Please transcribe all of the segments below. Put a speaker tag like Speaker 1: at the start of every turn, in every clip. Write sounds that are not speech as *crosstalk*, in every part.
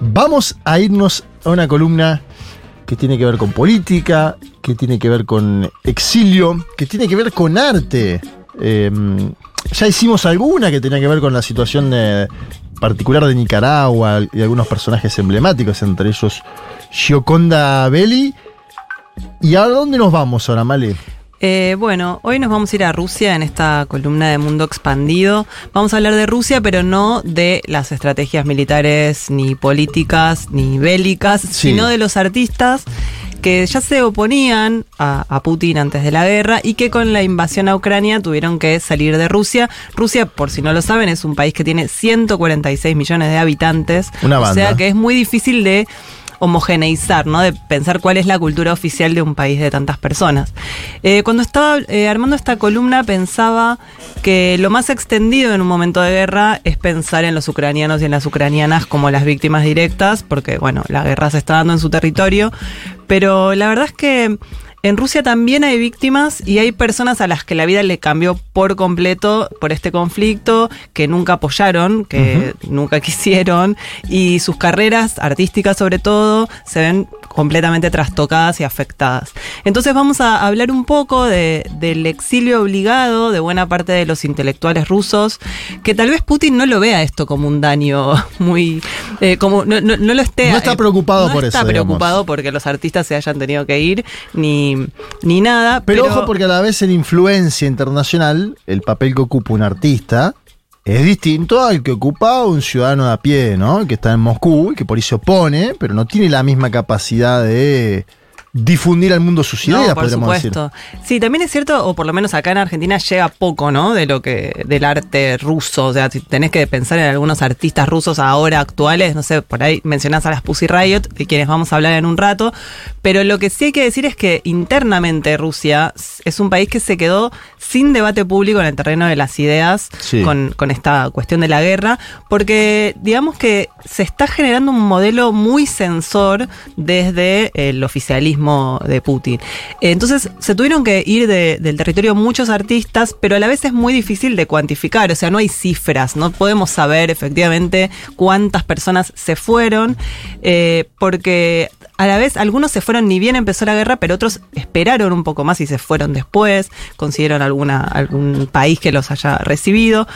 Speaker 1: Vamos a irnos a una columna que tiene que ver con política, que tiene que ver con exilio, que tiene que ver con arte. Eh, ya hicimos alguna que tenía que ver con la situación particular de Nicaragua y algunos personajes emblemáticos, entre ellos Gioconda Belli. ¿Y a dónde nos vamos ahora, Male?
Speaker 2: Eh, bueno, hoy nos vamos a ir a Rusia en esta columna de Mundo Expandido. Vamos a hablar de Rusia, pero no de las estrategias militares, ni políticas, ni bélicas,
Speaker 1: Sí.
Speaker 2: sino de los artistas que ya se oponían a, a Putin antes de la guerra y que con la invasión a Ucrania tuvieron que salir de Rusia. Rusia, por si no lo saben, es un país que tiene 146 millones de habitantes.
Speaker 1: Una
Speaker 2: O
Speaker 1: banda.
Speaker 2: sea que es muy difícil de homogeneizar, ¿no? De pensar cuál es la cultura oficial de un país de tantas personas. Eh, cuando estaba eh, armando esta columna pensaba que lo más extendido en un momento de guerra es pensar en los ucranianos y en las ucranianas como las víctimas directas, porque bueno, la guerra se está dando en su territorio, pero la verdad es que en Rusia también hay víctimas y hay personas a las que la vida le cambió por completo por este conflicto, que nunca apoyaron, que nunca *laughs* quisieron, y sus carreras artísticas sobre todo se ven completamente trastocadas y afectadas. Entonces vamos a hablar un poco de- del exilio obligado de buena parte de los intelectuales rusos, que tal vez Putin no lo vea esto como un daño *laughs* muy... eh, como no, no- no lo esté...
Speaker 1: No está
Speaker 2: eh,
Speaker 1: preocupado
Speaker 2: no
Speaker 1: por
Speaker 2: está
Speaker 1: eso, digamos.
Speaker 2: preocupado porque los artistas se hayan tenido que ir, ni, ni nada.
Speaker 1: Pero, ojo, porque a la vez en influencia internacional, el papel que ocupa un artista es distinto al que ocupa un ciudadano de a pie, ¿no? Que está en Moscú y que por ahí se opone, pero no tiene la misma capacidad de difundir al mundo sus ideas,
Speaker 2: no, por
Speaker 1: podríamos decir.
Speaker 2: supuesto. Sí, también es cierto, o por lo menos acá en Argentina llega poco, ¿no? De lo que, del arte ruso. O sea, tenés que pensar en algunos artistas rusos ahora actuales, no sé, por ahí mencionás a las Pussy Riot, de quienes vamos a hablar en un rato. Pero lo que sí hay que decir es que internamente Rusia es un país que se quedó sin debate público en el terreno de las ideas
Speaker 1: Sí.
Speaker 2: con, con esta cuestión de la guerra, porque digamos que se está generando un modelo muy censor desde el oficialismo de Putin. Entonces se tuvieron que ir de- del territorio muchos artistas, pero a la vez es muy difícil de cuantificar, o sea, no hay cifras, no podemos saber efectivamente cuántas personas se fueron, eh, porque a la vez algunos se fueron ni bien empezó la guerra, pero otros esperaron un poco más y se fueron después, consiguieron alguna, algún país que los haya recibido.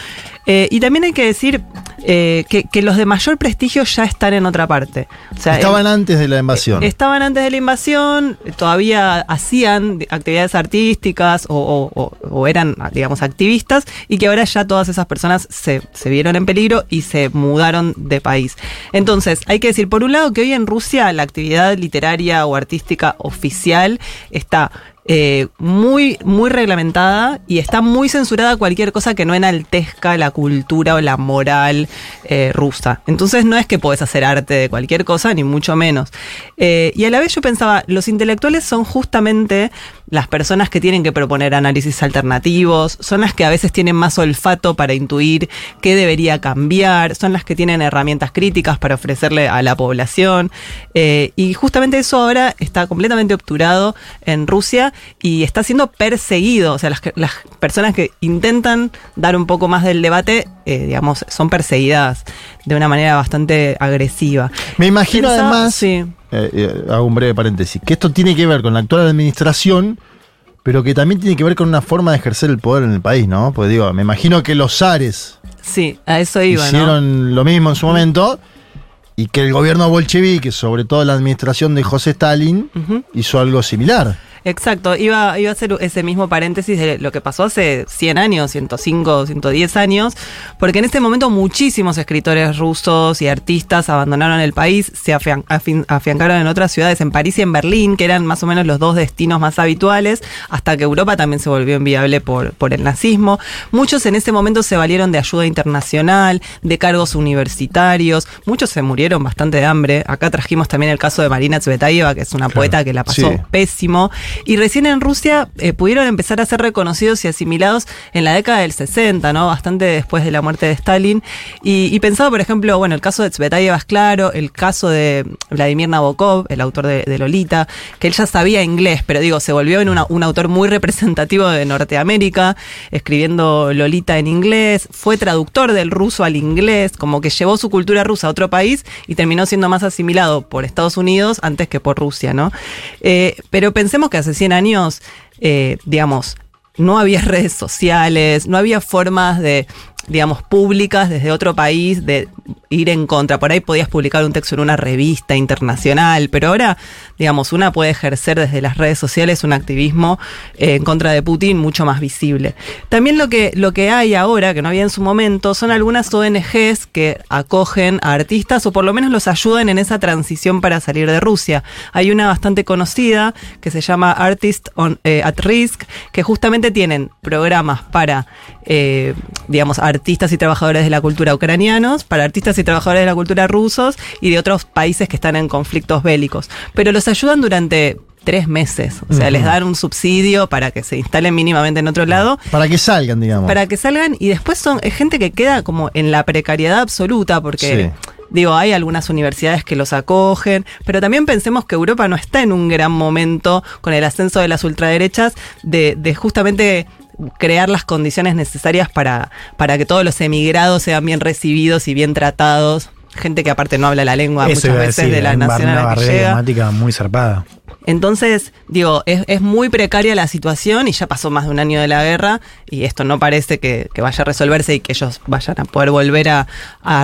Speaker 2: Eh, y también hay que decir eh, que, que los de mayor prestigio ya están en otra parte. O sea,
Speaker 1: Estaban antes de la invasión.
Speaker 2: Estaban antes de la invasión, todavía hacían actividades artísticas o- o eran, digamos, activistas y que ahora ya todas esas personas se, se vieron en peligro y se mudaron de país. Entonces, hay que decir, por un lado, que hoy en Rusia la actividad literaria o artística oficial está eh, muy, muy reglamentada y está muy censurada cualquier cosa que no enaltezca la cultura o la moral eh, rusa. Entonces no es que podés hacer arte de cualquier cosa, ni mucho menos. Eh, y a la vez yo pensaba, los intelectuales son justamente las personas que tienen que proponer análisis alternativos, son las que a veces tienen más olfato para intuir qué debería cambiar, son las que tienen herramientas críticas para ofrecerle a la población. Eh, y justamente eso ahora está completamente obturado en Rusia y está siendo perseguido. O sea, las, las personas que intentan dar un poco más del debate, eh, digamos, son perseguidas de una manera bastante agresiva.
Speaker 1: Me imagino
Speaker 2: Pensaba-
Speaker 1: además,
Speaker 2: sí.
Speaker 1: Eh, eh, hago un breve paréntesis, que esto tiene que ver con la actual administración, pero que también tiene que ver con una forma de ejercer el poder en el país, ¿no? Pues digo, me imagino que los zares
Speaker 2: Sí, a eso iba, ¿no?
Speaker 1: hicieron lo mismo en su momento y que el gobierno bolchevique, sobre todo la administración de José Stalin, hizo algo similar.
Speaker 2: Exacto, iba, iba a hacer ese mismo paréntesis de lo que pasó hace 100 años, 105, 110 años, porque en este momento muchísimos escritores rusos y artistas abandonaron el país, se afian- afin- afiancaron en otras ciudades, en París y en Berlín, que eran más o menos los dos destinos más habituales, hasta que Europa también se volvió inviable por, por el nazismo. Muchos en ese momento se valieron de ayuda internacional, de cargos universitarios, muchos se murieron bastante de hambre. Acá trajimos también el caso de Marina Tsvetaeva, que es una
Speaker 1: Claro,
Speaker 2: poeta que la pasó
Speaker 1: sí.
Speaker 2: pésimo. Y recién en Rusia eh, pudieron empezar a ser reconocidos y asimilados en la década del 60, ¿no? Bastante después de la muerte de Stalin. Y, pensaba, por ejemplo, bueno, el caso de Tsvetaeva es claro, el caso de Vladimir Nabokov, el autor de, Lolita, que él ya sabía inglés, pero digo, se volvió en un autor muy representativo de Norteamérica, escribiendo Lolita en inglés, fue traductor del ruso al inglés, como que llevó su cultura rusa a otro país y terminó siendo más asimilado por Estados Unidos antes que por Rusia, ¿no? Eh, pero pensemos que hace 100 años, eh, digamos, no había redes sociales, no había formas de digamos, públicas desde otro país de ir en contra. Por ahí podías publicar un texto en una revista internacional, pero ahora, digamos, una puede ejercer desde las redes sociales un activismo eh, en contra de Putin mucho más visible. También lo que, lo que hay ahora, que no había en su momento, son algunas ONGs que acogen a artistas o por lo menos los ayudan en esa transición para salir de Rusia. Hay una bastante conocida que se llama Artist on, eh, at Risk, que justamente tienen programas para, eh, digamos, artistas y trabajadores de la cultura ucranianos, para artistas y trabajadores de la cultura rusos y de otros países que están en conflictos bélicos. Pero los ayudan durante tres meses. O sea, les dan un subsidio para que se instalen mínimamente en otro lado.
Speaker 1: Para que salgan, digamos.
Speaker 2: Para que salgan y después son es gente que queda como en la precariedad absoluta porque... Digo, hay algunas universidades que los acogen, pero también pensemos que Europa no está en un gran momento con el ascenso de las ultraderechas de, de justamente crear las condiciones necesarias para, para que todos los emigrados sean bien recibidos y bien tratados. Gente que aparte no habla la lengua muchas veces de la nación a la que
Speaker 3: llega. muy zarpada.
Speaker 2: Entonces, digo, es, muy precaria la situación y ya pasó más de un año de la guerra y esto no parece que, vaya a resolverse y que ellos vayan a poder volver a,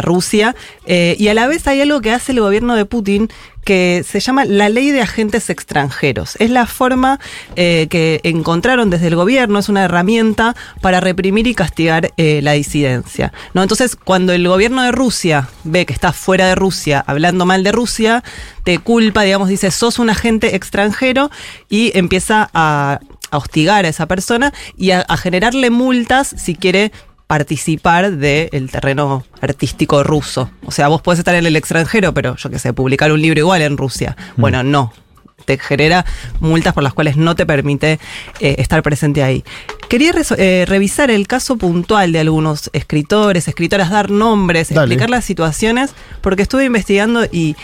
Speaker 2: Rusia. Eh, y a la vez hay algo que hace el gobierno de Putin que se llama la ley de agentes extranjeros. Es la forma eh, que encontraron desde el gobierno, es una herramienta para reprimir y castigar eh, la disidencia. ¿no? Entonces, cuando el gobierno de Rusia ve que estás fuera de Rusia hablando mal de Rusia, te culpa, digamos, dice, sos un agente extranjero y empieza a hostigar a esa persona y a generarle multas si quiere participar del terreno artístico ruso. O sea, vos podés estar en el extranjero, pero yo qué sé, publicar un libro igual en Rusia. Mm. Bueno, no. Te genera multas por las cuales no te permite eh, estar presente ahí. Quería eh, revisar el caso puntual de algunos escritores, escritoras, dar nombres, explicar las situaciones, porque estuve investigando y,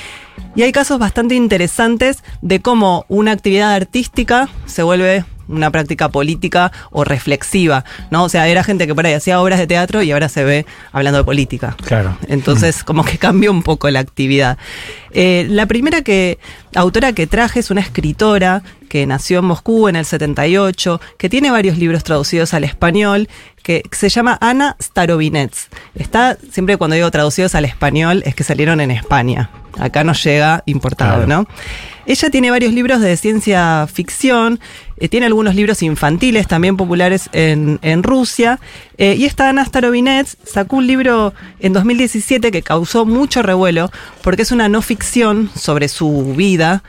Speaker 2: y hay casos bastante interesantes de cómo una actividad artística se vuelve una práctica política o reflexiva, ¿no? O sea, era gente que por ahí hacía obras de teatro y ahora se ve hablando de política.
Speaker 3: Claro.
Speaker 2: Entonces, como que cambió un poco la actividad. Eh, la primera que, autora que traje es una escritora que nació en Moscú en el 78, que tiene varios libros traducidos al español, que se llama Ana Starovinets. Está, siempre cuando digo traducidos al español, es que salieron en España. Acá nos llega importado, ¿no? Ella tiene varios libros de ciencia ficción, tiene algunos libros infantiles también populares en, Rusia. Eh, y esta Ana Starovinets sacó un libro en 2017 que causó mucho revuelo porque es una no ficción sobre su vida,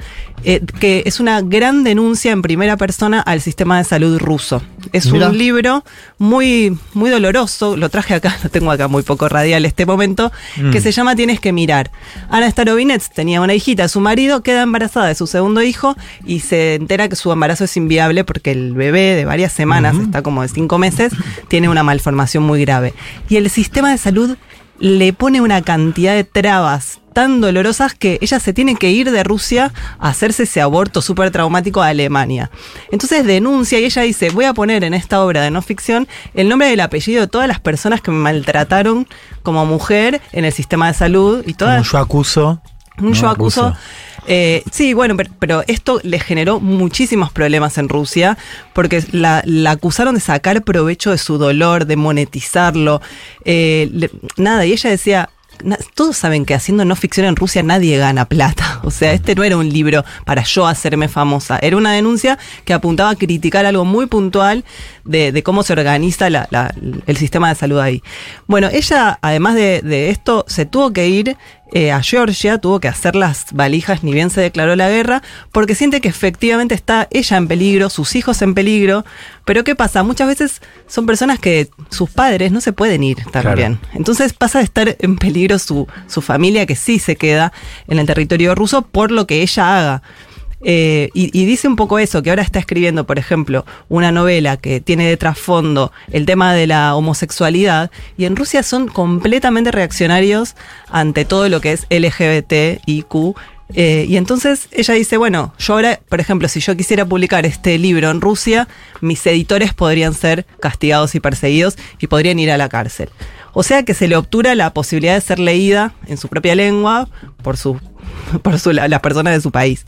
Speaker 2: eh, que es una gran denuncia en primera persona al sistema de salud ruso. Es un libro muy, muy doloroso, lo traje acá, *laughs* lo tengo acá muy poco radial este momento, que mm. se llama Tienes que mirar. Ana Starovinets tenía una hijita, su marido queda embarazada de su segundo hijo y se entera que su embarazo es porque el bebé de varias semanas, está como de cinco meses, tiene una malformación muy grave. Y el sistema de salud le pone una cantidad de trabas tan dolorosas que ella se tiene que ir de Rusia a hacerse ese aborto súper traumático a Alemania. Entonces denuncia y ella dice, voy a poner en esta obra de no ficción el nombre del apellido de todas las personas que me maltrataron como mujer en el sistema de salud y todas...
Speaker 3: yo acuso.
Speaker 2: yo acuso. Eh, sí, bueno, pero, esto le generó muchísimos problemas en Rusia porque la, acusaron de sacar provecho de su dolor, de monetizarlo. Eh, nada, y ella decía, todos saben que haciendo no ficción en Rusia nadie gana plata. *laughs* O sea, este no era un libro para yo hacerme famosa. Era una denuncia que apuntaba a criticar algo muy puntual de, cómo se organiza el sistema de salud ahí. Bueno, ella, además de, esto, se tuvo que ir eh, a Georgia, tuvo que hacer las valijas ni bien se declaró la guerra, porque siente que efectivamente está ella en peligro, sus hijos en peligro. Pero ¿qué pasa? Muchas veces son personas que sus padres no se pueden ir también. Entonces pasa de estar en peligro su, su familia, que sí se queda en el territorio ruso por lo que ella haga. Eh, y, y dice un poco eso, que ahora está escribiendo, por ejemplo, una novela que tiene de trasfondo el tema de la homosexualidad, y en Rusia son completamente reaccionarios ante todo lo que es LGBT, IQ. Eh, y entonces ella dice, bueno, yo ahora, por ejemplo, si yo quisiera publicar este libro en Rusia, mis editores podrían ser castigados y perseguidos y podrían ir a la cárcel. O sea que se le obtura la posibilidad de ser leída en su propia lengua por, su, *laughs* por su, la- las personas de su país.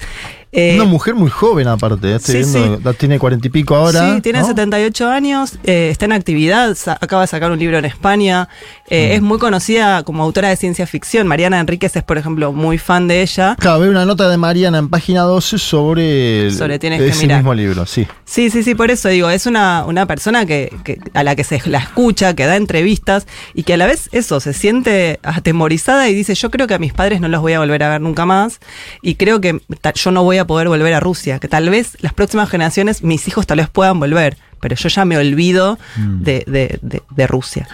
Speaker 2: Eh,
Speaker 1: Una mujer muy joven, aparte. Estoy
Speaker 2: sí,
Speaker 1: viendo, la tiene cuarenta y pico ahora.
Speaker 2: Sí, tiene
Speaker 1: ¿no?
Speaker 2: 78 años, eh, está en actividad, acaba de sacar un libro en España,
Speaker 1: Mm.
Speaker 2: eh, es muy conocida como autora de ciencia ficción. Mariana Enríquez es, por ejemplo, muy fan de ella.
Speaker 1: Claro, veo una nota de Mariana en página 12 sobre, el-
Speaker 2: Sobre Tienes que
Speaker 1: ese
Speaker 2: mirar.
Speaker 1: mismo libro, sí.
Speaker 2: Sí, sí, sí, por eso digo, es una, una persona que, que- a la que se la escucha, que da entrevistas y que a la vez eso, se siente atemorizada y dice, yo creo que a mis padres no los voy a volver a ver nunca más y creo que yo no voy a poder volver a Rusia, que tal vez las próximas generaciones, mis hijos tal vez puedan volver. Pero yo ya me olvido de, de- de- de Rusia.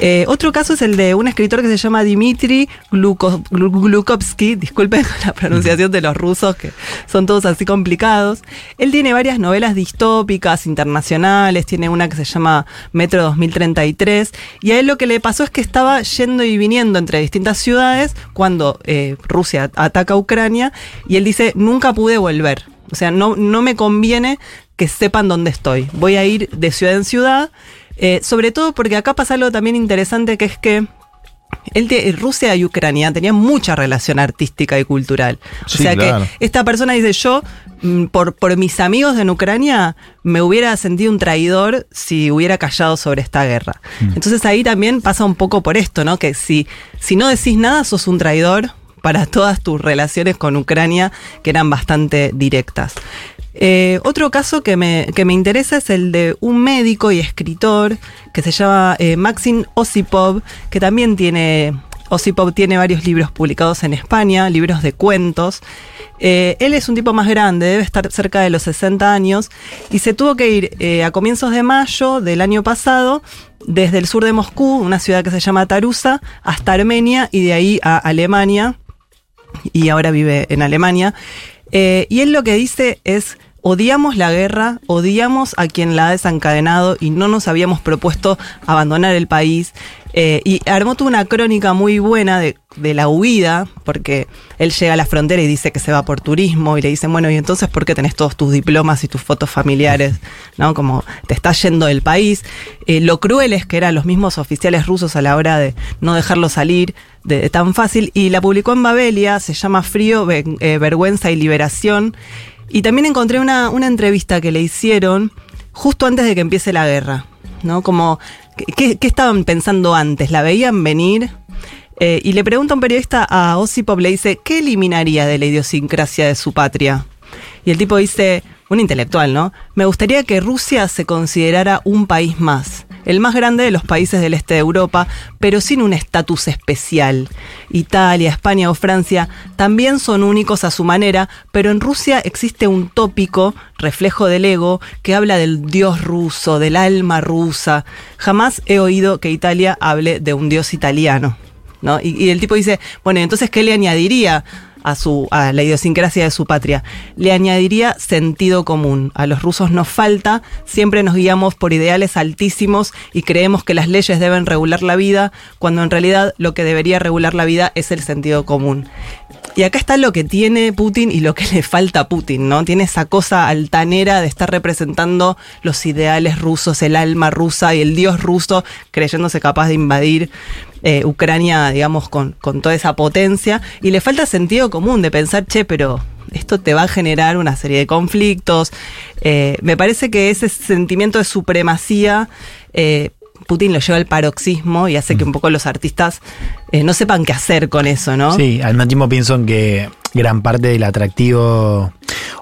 Speaker 2: Eh, otro caso es el de un escritor que se llama Dmitry Gluko- Glu- Glukovsky. Disculpen *laughs* la pronunciación de los rusos, que son todos así complicados. Él tiene varias novelas distópicas, internacionales. Tiene una que se llama Metro 2033. Y a él lo que le pasó es que estaba yendo y viniendo entre distintas ciudades cuando eh, Rusia ataca a Ucrania. Y él dice: Nunca pude volver. O sea, no, no me conviene que sepan dónde estoy. Voy a ir de ciudad en ciudad. eh, sobre todo porque acá pasa algo también interesante que es que él te- Rusia y Ucrania tenían mucha relación artística y cultural. O sea
Speaker 1: claro.
Speaker 2: que esta persona dice, yo mm, por, por mis amigos en Ucrania me hubiera sentido un traidor si hubiera callado sobre esta guerra. Entonces ahí también pasa un poco por esto, ¿no? Que si, si no decís nada, sos un traidor para todas tus relaciones con Ucrania, que eran bastante directas. Eh, otro caso que me, que me interesa es el de un médico y escritor que se llama eh, Maxim Osipov, que también tiene, Osipov tiene varios libros publicados en España, libros de cuentos. Eh, él es un tipo más grande, debe estar cerca de los 60 años, y se tuvo que ir a comienzos de mayo del año pasado desde el sur de Moscú, una ciudad que se llama Tarusa, hasta Armenia y de ahí a Alemania y ahora vive en Alemania. Eh, y él lo que dice es, odiamos la guerra, odiamos a quien la ha desencadenado y no nos habíamos propuesto abandonar el país. Eh, y armó toda una crónica muy buena de, de la huida, porque él llega a la frontera y dice que se va por turismo y le dicen, bueno, ¿y entonces por qué tenés todos tus diplomas y tus fotos familiares? ¿No? Como te estás yendo del país. Eh, lo cruel es que eran los mismos oficiales rusos a la hora de no dejarlo salir de, tan fácil. Y la publicó en Babelia, se llama Frío, eh, Vergüenza y Liberación. Y también encontré una, una entrevista que le hicieron justo antes de que empiece la guerra. ¿No? Como, ¿qué, qué estaban pensando antes? ¿La veían venir? Eh, y le pregunta un periodista a Osipov, le dice, ¿qué eliminaría de la idiosincrasia de su patria? Y el tipo dice, un intelectual, ¿no? Me gustaría que Rusia se considerara un país más, el más grande de los países del este de Europa, pero sin un estatus especial. Italia, España o Francia también son únicos a su manera, pero en Rusia existe un tópico, reflejo del ego, que habla del dios ruso, del alma rusa. Jamás he oído que Italia hable de un dios italiano. ¿no? Y, y el tipo dice, bueno, entonces, ¿qué le añadiría a, su, a la idiosincrasia de su patria? Le añadiría sentido común. A los rusos nos falta, siempre nos guiamos por ideales altísimos y creemos que las leyes deben regular la vida, cuando en realidad lo que debería regular la vida es el sentido común. Y acá está lo que tiene Putin y lo que le falta a Putin, ¿no? Tiene esa cosa altanera de estar representando los ideales rusos, el alma rusa y el dios ruso, creyéndose capaz de invadir eh, Ucrania, digamos, con, con toda esa potencia. Y le falta sentido común de pensar, che, pero esto te va a generar una serie de conflictos. Eh, me parece que ese sentimiento de supremacía... eh, Putin lo lleva al paroxismo y hace que un poco los artistas eh, no sepan qué hacer con eso, ¿no?
Speaker 3: Sí, al mismo tiempo pienso en que gran parte del atractivo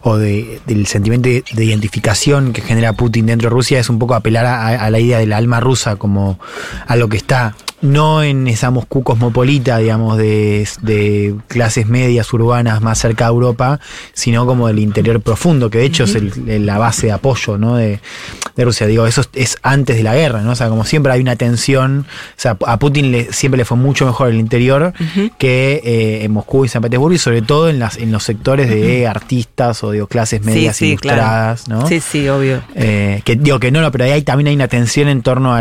Speaker 3: o de- del sentimiento de, de identificación que genera Putin dentro de Rusia es un poco apelar a, a la idea del alma rusa como a lo que está no en esa Moscú cosmopolita, digamos, de, de clases medias urbanas más cerca de Europa, sino como del interior profundo, que de hecho es el- la base de apoyo ¿no? de, de Rusia. Digo, eso es, es antes de la guerra, ¿no? O sea, como siempre hay una tensión, o sea, a Putin le, siempre le fue mucho mejor el interior que eh, en Moscú y San Petersburgo, y sobre todo en, las, en los sectores de artistas o digo, clases medias
Speaker 2: sí,
Speaker 3: ilustradas, ¿no?
Speaker 2: Sí, sí, obvio.
Speaker 3: Eh, que digo que no, no, pero ahí hay- también hay una tensión en torno a,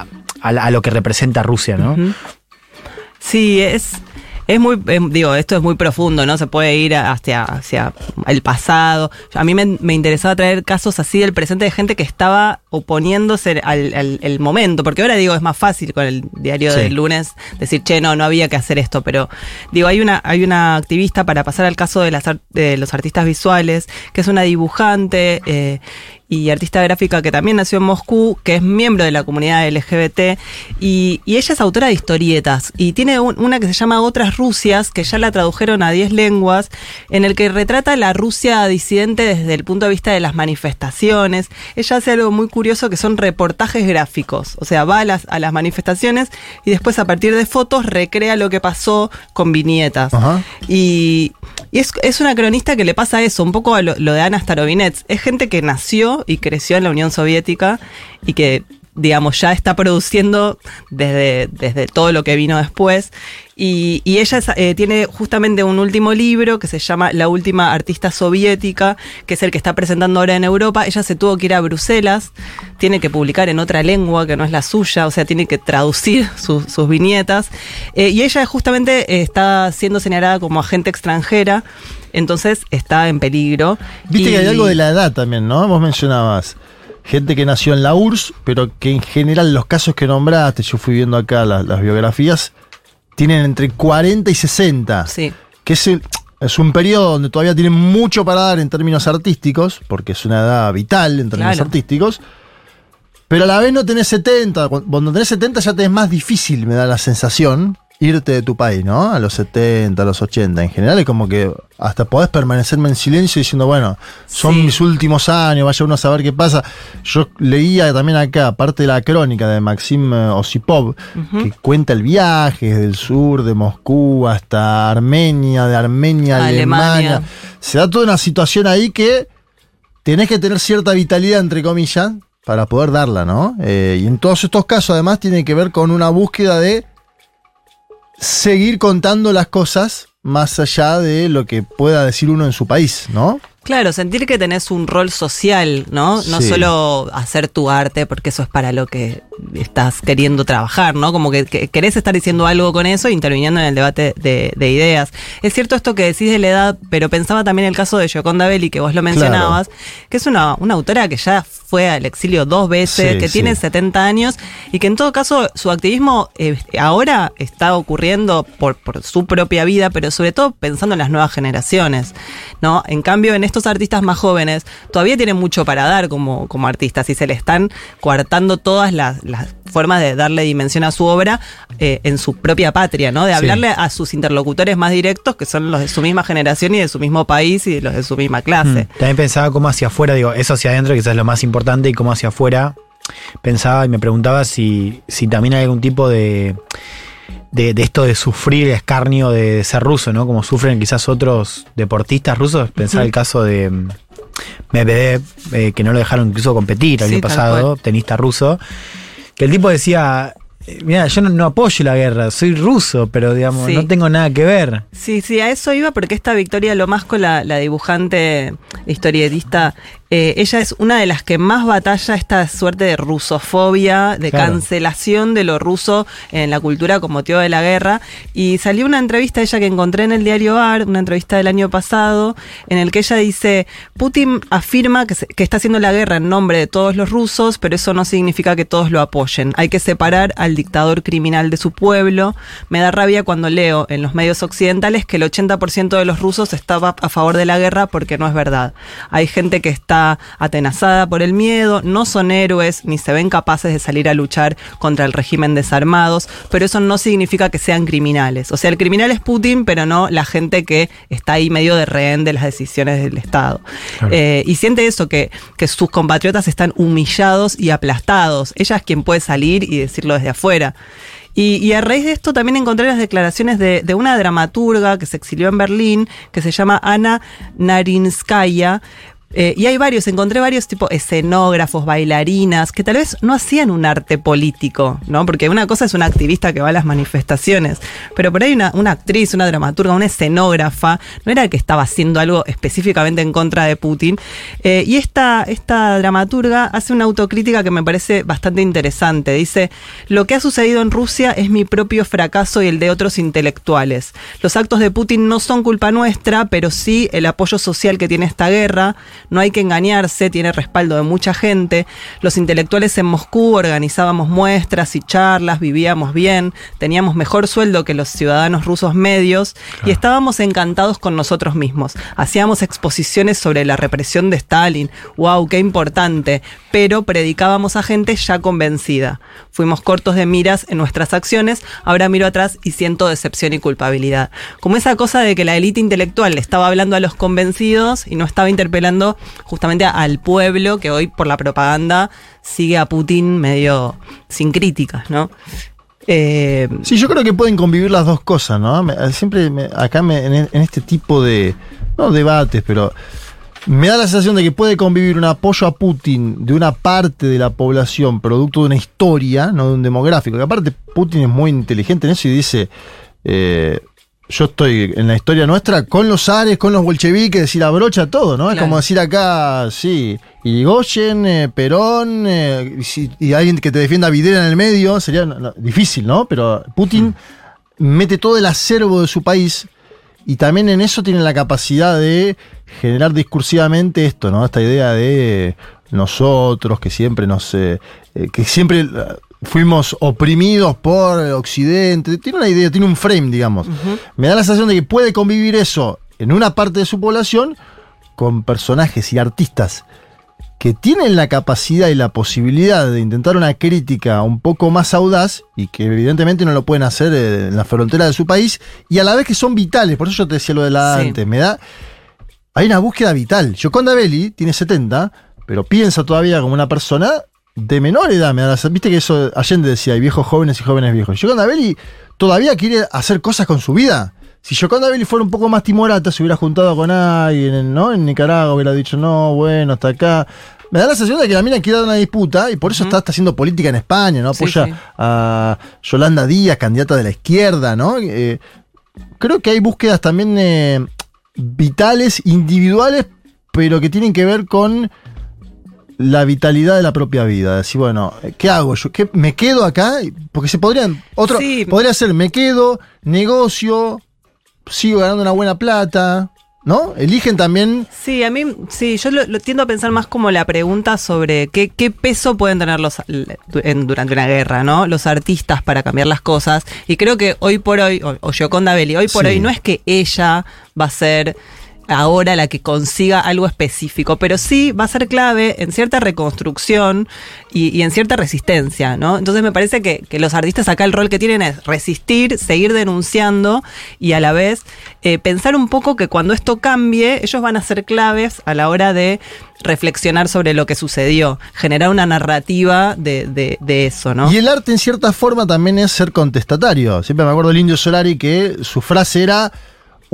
Speaker 3: a- a la- a lo que representa Rusia, ¿no?
Speaker 2: Sí, es, es muy, em, digo, esto es muy profundo, ¿no? Se puede ir hacia, hacia el pasado. A mí me, me interesaba traer casos así del presente de gente que estaba oponiéndose al, al- el momento, porque ahora digo, es más fácil con el diario
Speaker 3: Sí.
Speaker 2: del lunes decir, che, no, no había que hacer esto, pero digo, hay una, hay una activista para pasar al caso de, las, de los artistas visuales, que es una dibujante eh, y artista gráfica que también nació en Moscú, que es miembro de la comunidad LGBT, y, y ella es autora de historietas, y tiene un- una que se llama Otras Rusias, que ya la tradujeron a 10 lenguas, en el que retrata la Rusia disidente desde el punto de vista de las manifestaciones. Ella hace algo muy curioso que son reportajes gráficos, o sea, va a las, a las manifestaciones y después a partir de fotos recrea lo que pasó con viñetas.
Speaker 1: Ajá.
Speaker 2: Y, y es, es una cronista que le pasa eso, un poco a lo, de Ana Starovinets. Es gente que nació y creció en la Unión Soviética y que, digamos, ya está produciendo desde, desde todo lo que vino después. Y, y ella eh, tiene justamente un último libro que se llama La última artista soviética, que es el que está presentando ahora en Europa. Ella se tuvo que ir a Bruselas, tiene que publicar en otra lengua que no es la suya, o sea, tiene que traducir *laughs* sus- sus viñetas. Eh, y ella justamente eh, está siendo señalada como agente extranjera, entonces está en peligro.
Speaker 1: Viste
Speaker 2: Y-
Speaker 1: que hay algo de la edad también, ¿no? Vos mencionabas gente que nació en la URSS, pero que en general los casos que nombraste, yo fui viendo acá las, las biografías, tienen entre 40 y 60.
Speaker 2: Sí.
Speaker 1: Que es, es un periodo donde todavía tienen mucho para dar en términos artísticos, porque es una edad vital en términos
Speaker 2: Claro.
Speaker 1: artísticos. Pero a la vez no tenés 70. Cu- Cuando tenés 70 ya te es más difícil, me da la sensación, irte de tu país, ¿no? A los 70, a los 80. En general es como que hasta podés permanecerme en silencio diciendo, bueno, son
Speaker 2: Sí.
Speaker 1: mis últimos años, vaya uno a saber qué pasa. Yo leía también acá, parte de la crónica de Maxim eh, Osipov, que cuenta el viaje desde el sur de Moscú hasta Armenia, de Armenia a
Speaker 2: Alemania.
Speaker 1: Alemania. Se da toda una situación ahí que tenés que tener cierta vitalidad, entre comillas, para poder darla, ¿no? Eh, y en todos estos casos, además, tiene que ver con una búsqueda de seguir contando las cosas más allá de lo que pueda decir uno en su país, ¿no?
Speaker 2: Claro, sentir que tenés un rol social, ¿no? No
Speaker 1: Sí.
Speaker 2: solo hacer tu arte, porque eso es para lo que estás queriendo trabajar, ¿no? Como que, que querés estar diciendo algo con eso, interviniendo en el debate de, de ideas. Es cierto esto que decís de la edad, pero pensaba también el caso de Gioconda Belli, que vos lo mencionabas, que es una, una autora que ya fue al exilio dos veces,
Speaker 1: Sí,
Speaker 2: que
Speaker 1: sí.
Speaker 2: tiene 70 años y que en todo caso su activismo eh, ahora está ocurriendo por, por su propia vida, pero sobre todo pensando en las nuevas generaciones, ¿no? En cambio, en estos artistas más jóvenes todavía tienen mucho para dar como, como artistas y se le están coartando todas las, las formas de darle dimensión a su obra eh, en su propia patria, ¿no? De
Speaker 3: Sí.
Speaker 2: hablarle a sus interlocutores más directos, que son los de su misma generación y de su mismo país y de los de su misma clase.
Speaker 3: Mm. También pensaba cómo hacia afuera, digo, eso hacia adentro quizás es lo más importante y cómo hacia afuera pensaba y me preguntaba si, si también hay algún tipo de, de, de esto de sufrir el escarnio de, ser ruso, ¿no? Como sufren quizás otros deportistas rusos. Pensaba el caso de mm, Medvedev, eh, que no lo dejaron incluso competir el
Speaker 2: Sí,
Speaker 3: año pasado, tenista ruso, que el tipo decía... eh, Mira, yo no, no apoyo la guerra, soy ruso, pero digamos,
Speaker 2: Sí.
Speaker 3: no tengo nada que ver.
Speaker 2: Sí, sí, a eso iba porque esta Victoria Lomasco, la, la dibujante historietista, eh, ella es una de las que más batalla esta suerte de rusofobia, de
Speaker 3: Claro.
Speaker 2: cancelación de lo ruso en la cultura como motivo de la guerra. Y salió una entrevista ella que encontré en el diario AR, una entrevista del año pasado, en el que ella dice, Putin afirma que, se- que está haciendo la guerra en nombre de todos los rusos, pero eso no significa que todos lo apoyen. Hay que separar al dictador criminal de su pueblo. Me da rabia cuando leo en los medios occidentales que el 80% de los rusos estaba a favor de la guerra porque no es verdad. Hay gente que está atenazada por el miedo, no son héroes ni se ven capaces de salir a luchar contra el régimen desarmados, pero eso no significa que sean criminales. O sea, el criminal es Putin, pero no la gente que está ahí medio de rehén de las decisiones del Estado.
Speaker 3: Claro.
Speaker 2: Eh, y siente eso, que, que sus compatriotas están humillados y aplastados. Ella es quien puede salir y decirlo desde afuera. Y, y a raíz de esto también encontré las declaraciones de, de una dramaturga que se exilió en Berlín, que se llama Ana Narinskaya, eh, y hay varios, encontré varios tipo escenógrafos, bailarinas, que tal vez no hacían un arte político, ¿no? Porque una cosa es una activista que va a las manifestaciones, pero por ahí una, actriz, una dramaturga, una escenógrafa, no era que estaba haciendo algo específicamente en contra de Putin. Eh, y esta, esta dramaturga hace una autocrítica que me parece bastante interesante. Dice, lo que ha sucedido en Rusia es mi propio fracaso y el de otros intelectuales. Los actos de Putin no son culpa nuestra, pero sí el apoyo social que tiene esta guerra no hay que engañarse, tiene respaldo de mucha gente. Los intelectuales en Moscú organizábamos muestras y charlas, vivíamos bien, teníamos mejor sueldo que los ciudadanos rusos medios y estábamos encantados con nosotros mismos. Hacíamos exposiciones sobre la represión de Stalin, wow, qué importante, pero predicábamos a gente ya convencida. Fuimos cortos de miras en nuestras acciones, ahora miro atrás y siento decepción y culpabilidad. Como esa cosa de que la élite intelectual le estaba hablando a los convencidos y no estaba interpelando justamente al pueblo que hoy por la propaganda sigue a Putin medio sin críticas, ¿no?
Speaker 1: Eh, sí, yo creo que pueden convivir las dos cosas, ¿no? siempre acá en, en, este tipo de, no debates, pero me da la sensación de que puede convivir un apoyo a Putin de una parte de la población, producto de una historia, no de un demográfico. Que aparte Putin es muy inteligente en eso y dice, eh, yo estoy en la historia nuestra con los ares, con los bolcheviques, decir abrocha todo, ¿no? Es como decir acá, sí, Irigoyen, eh, Perón, eh, y, alguien que te defienda Videla en el medio, sería difícil, ¿no? Pero Putin mm. mete todo el acervo de su país y también en eso tiene la capacidad de generar discursivamente esto, ¿no? Esta idea de nosotros, que siempre nos. Eh, que siempre fuimos oprimidos por Occidente. Tiene una idea, tiene un frame, digamos. Me da la sensación de que puede convivir eso en una parte de su población con personajes y artistas que tienen la capacidad y la posibilidad de intentar una crítica un poco más audaz y que evidentemente no lo pueden hacer eh, en la frontera de su país y a la vez que son vitales. Por eso yo te decía lo de la antes. Me da. Hay una búsqueda vital. Yoconda Belli tiene 70, pero piensa todavía como una persona de menor edad, me da Viste que eso Allende decía, hay viejos jóvenes y jóvenes viejos. Yoconda Belli todavía quiere hacer cosas con su vida. Si Yoconda Belli fuera un poco más timorata, se hubiera juntado con alguien, ¿no? En Nicaragua hubiera dicho, no, bueno, hasta acá. Me da la sensación de que la mina quiere dar una disputa y por eso está, haciendo política en España, ¿no? Apoya a Yolanda Díaz, candidata de la izquierda, ¿no? Eh, creo que hay búsquedas también eh, vitales, individuales, pero que tienen que ver con la vitalidad de la propia vida. Decir, bueno, ¿qué hago? Yo ¿Qué, me quedo acá, porque se podrían. Otro, podría ser, me quedo, negocio, sigo ganando una buena plata. ¿No? Eligen también.
Speaker 2: Sí, a mí, sí, yo lo, tiendo a pensar más como la pregunta sobre qué, qué peso pueden tener los durante una guerra, ¿no? Los artistas para cambiar las cosas. Y creo que hoy por hoy, o, o Gioconda Belli, hoy por hoy no es que ella va a ser ahora la que consiga algo específico, pero sí va a ser clave en cierta reconstrucción y, en cierta resistencia, ¿no? Entonces me parece que, los artistas acá el rol que tienen es resistir, seguir denunciando y a la vez eh, pensar un poco que cuando esto cambie, ellos van a ser claves a la hora de reflexionar sobre lo que sucedió, generar una narrativa de, de, eso, ¿no?
Speaker 1: Y el arte en cierta forma también es ser contestatario. Siempre me acuerdo del Indio Solari que su frase era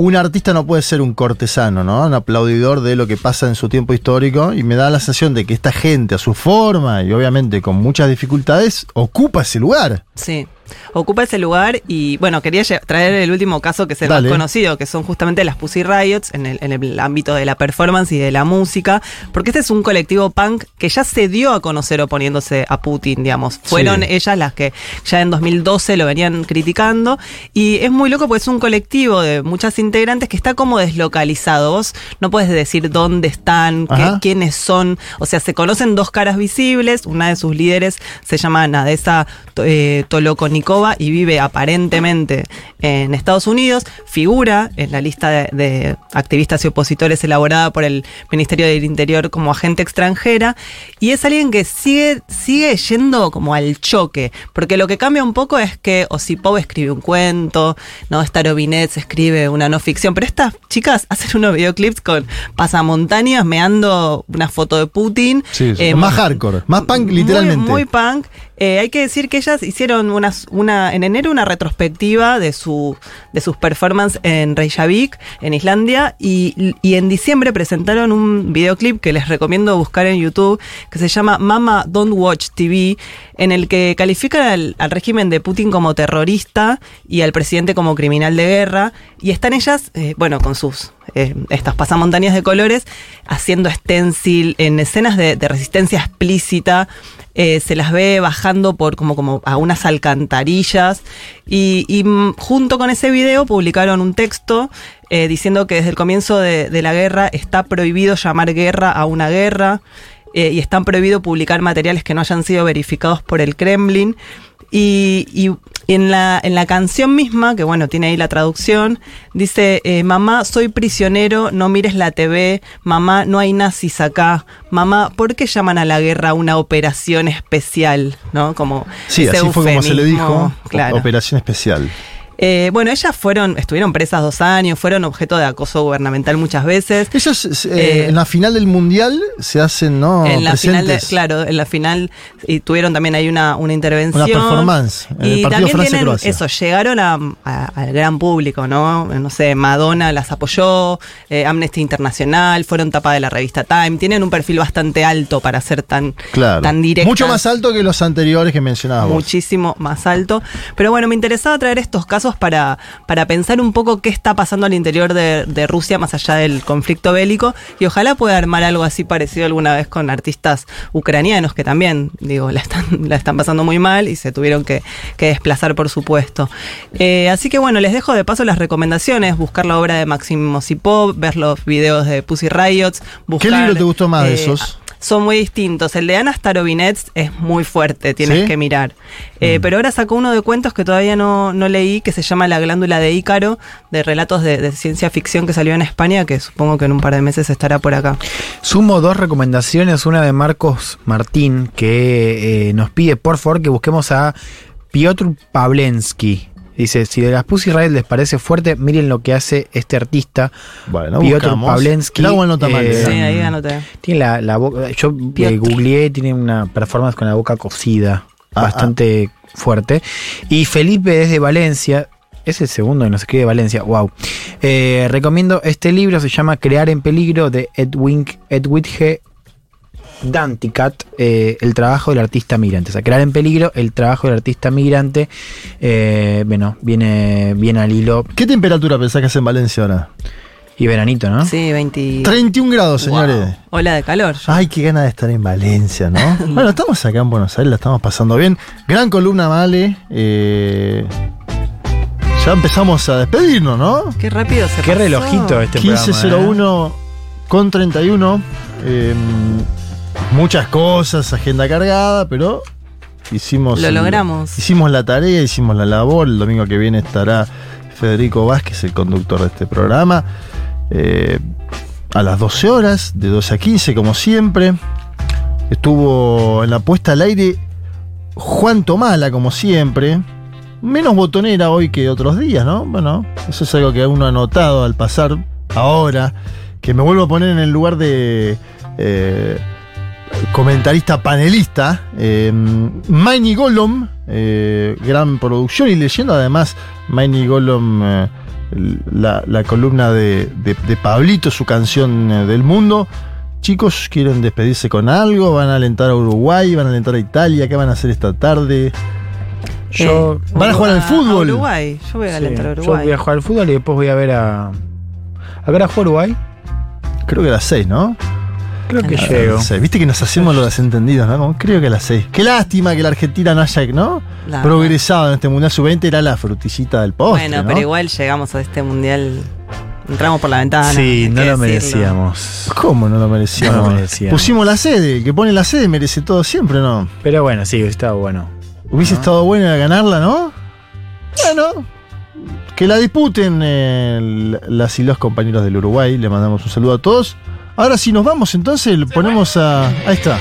Speaker 1: un artista no puede ser un cortesano, ¿no? Un aplaudidor de lo que pasa en su tiempo histórico y me da la sensación de que esta gente a su forma y obviamente con muchas dificultades ocupa ese lugar.
Speaker 2: Sí ocupa ese lugar y bueno, quería traer el último caso que es el más conocido, que son justamente las Pussy Riots en el, ámbito de la performance y de la música, porque este es un colectivo punk que ya se dio a conocer oponiéndose a Putin, digamos. Fueron ellas las que ya en 2012 lo venían criticando y es muy loco porque es un colectivo de muchas integrantes que está como deslocalizado. Vos no puedes decir dónde están, quiénes son, o sea, se conocen dos caras visibles, una de sus líderes se llama Nadesa eh, y vive aparentemente en Estados Unidos, figura en la lista de, activistas y opositores elaborada por el Ministerio del Interior como agente extranjera y es alguien que sigue, sigue yendo como al choque, porque lo que cambia un poco es que Osipov escribe un cuento, ¿no? Starovinets escribe una no ficción, pero estas chicas hacen unos videoclips con pasamontañas meando una foto de Putin.
Speaker 1: Sí, eh, más hardcore, más punk literalmente.
Speaker 2: Muy, muy punk. Eh, hay que decir que ellas hicieron una, en enero una retrospectiva de, su, de sus performances en Reykjavik, en Islandia, y, y en diciembre presentaron un videoclip que les recomiendo buscar en YouTube, que se llama Mama Don't Watch TV, en el que califican al, al régimen de Putin como terrorista y al presidente como criminal de guerra, y están ellas, eh, bueno, con sus eh, estas pasamontañas de colores, haciendo stencil en escenas de, resistencia explícita. eh, se las ve bajando por como, como a unas alcantarillas. Y, mm, junto con ese video publicaron un texto eh, diciendo que desde el comienzo de, la guerra está prohibido llamar guerra a una guerra. y están prohibido publicar materiales que no hayan sido verificados por el Kremlin. Y, y en, la, en la canción misma, que bueno, tiene ahí la traducción, dice, eh, mamá, soy prisionero, no mires la TV, mamá, no hay nazis acá, mamá, ¿por qué llaman a la guerra una operación especial? ¿No? Como
Speaker 1: Sí, así fue como se le dijo.
Speaker 2: Claro.
Speaker 1: Operación especial.
Speaker 2: Eh, bueno, ellas fueron, estuvieron presas dos años, fueron objeto de acoso gubernamental muchas veces.
Speaker 1: Ellos eh,
Speaker 2: Eh,
Speaker 1: en la final del mundial se hacen, ¿no?
Speaker 2: en la final, de-
Speaker 1: presentes.
Speaker 2: claro, en la final y tuvieron también ahí una, una intervención.
Speaker 1: Una performance en el
Speaker 2: y
Speaker 1: partido
Speaker 2: también tienen
Speaker 1: Francia-Croacia.
Speaker 2: eso, llegaron a- a- al gran público, ¿no? No sé, Madonna las apoyó, eh, Amnesty Internacional, fueron tapa de la revista Time, tienen un perfil bastante alto para ser tan,
Speaker 1: Claro.
Speaker 2: tan directas.
Speaker 1: Mucho más alto que los anteriores que mencionabas
Speaker 2: muchísimo más alto. Pero bueno, me interesaba traer estos casos para, para pensar un poco qué está pasando al interior de, de Rusia más allá del conflicto bélico y ojalá pueda armar algo así parecido alguna vez con artistas ucranianos que también, digo, la están, *laughs* la están pasando muy mal y se tuvieron que, que desplazar, por supuesto. Eh, así que bueno, les dejo de paso las recomendaciones, buscar la obra de Máximo Sipov, ver los videos de Pussy Riots, buscar...
Speaker 1: ¿Qué libro te gustó más de
Speaker 2: eh,
Speaker 1: esos?
Speaker 2: Son muy distintos. El de Ana Starobinets es muy fuerte, tienes
Speaker 1: ¿Sí?
Speaker 2: que mirar. Eh, Pero ahora sacó uno de cuentos que todavía no, no leí, que se llama La glándula de Ícaro, de relatos de, de ciencia ficción que salió en España, que supongo que en un par de meses estará por acá.
Speaker 3: Sumo dos recomendaciones, una de Marcos Martín, que eh, nos pide por favor que busquemos a Piotr Pavlensky. Dice, si de las Pussy Riot les parece fuerte, miren lo que hace este artista.
Speaker 1: Bueno,
Speaker 3: Piotr. Pavlensky.
Speaker 1: Agua no está mal,
Speaker 3: eh,
Speaker 2: Sí, ahí anoté.
Speaker 3: Tiene la, la boca, yo eh, googleé, tiene una performance con la boca cocida,
Speaker 1: Ah,
Speaker 3: bastante fuerte. Y Felipe es de Valencia, es el segundo que nos escribe de Valencia, wow. Eh, recomiendo este libro, se llama Crear en Peligro de Edwin, Edwidge Danticat, eh, el trabajo del artista migrante. O sea, crear en peligro el trabajo del artista migrante. eh, bueno, viene bien al hilo.
Speaker 1: ¿Qué temperatura pensás que hace en Valencia ahora?
Speaker 3: Y veranito, ¿no?
Speaker 2: Sí, 20.
Speaker 1: 31 grados, señores.
Speaker 2: Wow. Ola de calor.
Speaker 1: Ay, qué ganas de estar en Valencia, ¿no? *laughs* bueno, estamos acá en Buenos Aires, la estamos pasando bien. Gran columna, Male. Eh, ya empezamos a despedirnos, ¿no?
Speaker 2: Qué rápido se
Speaker 3: Qué
Speaker 2: pasó.
Speaker 3: relojito este programa. ¿eh?
Speaker 1: 1501 con 31. eh, muchas cosas, agenda cargada, pero hicimos.
Speaker 2: Lo logramos.
Speaker 1: Hicimos la tarea, hicimos la labor. El domingo que viene estará Federico Vázquez, el conductor de este programa. eh, a las 12 horas, de 12 a 15, como siempre. Estuvo en la puesta al aire Juan Tomala, como siempre. Menos botonera hoy que otros días, ¿no? Bueno, eso es algo que uno ha notado al pasar ahora. Que me vuelvo a poner en el lugar de eh, comentarista panelista. Eh, Miney Gollum, eh, gran producción y leyendo además Miney Gollum, eh, la, la columna de, de- de Pablito, su canción eh, del mundo. Chicos, ¿quieren despedirse con algo? ¿Van a alentar a Uruguay? ¿Van a alentar a Italia? ¿Qué van a hacer esta tarde?
Speaker 3: Yo,
Speaker 2: Eh,
Speaker 1: ¿Van a jugar al fútbol?
Speaker 2: a Uruguay. Yo voy a
Speaker 3: Sí,
Speaker 2: alentar a
Speaker 3: yo
Speaker 2: Uruguay.
Speaker 3: voy a jugar al fútbol y después voy a ver a. ¿A qué hora juega Uruguay?
Speaker 1: Creo que a las 6, ¿no?
Speaker 3: Creo que llego.
Speaker 1: Viste que nos hacemos los desentendidos, ¿no? Como creo que a las 6. Qué lástima que la Argentina no haya, ¿no?
Speaker 2: La-
Speaker 1: Progresado en este Mundial Sub-20 era la frutillita del postre,
Speaker 2: Bueno,
Speaker 1: ¿no?
Speaker 2: pero igual llegamos a este mundial. Entramos por la ventana.
Speaker 3: sí, no lo
Speaker 2: decirlo.
Speaker 3: merecíamos.
Speaker 1: ¿Cómo no lo merecíamos?
Speaker 3: No lo merecíamos.
Speaker 1: Pusimos la sede, el que pone la sede merece todo siempre, ¿no?
Speaker 3: Pero bueno, sí, está bueno.
Speaker 1: Hubiese
Speaker 3: ¿No?
Speaker 1: estado bueno ganarla, ¿no? Bueno, que la disputen eh, las y los compañeros del Uruguay. Le mandamos un saludo a todos. Ahora sí nos vamos, entonces le ponemos a. Ahí está.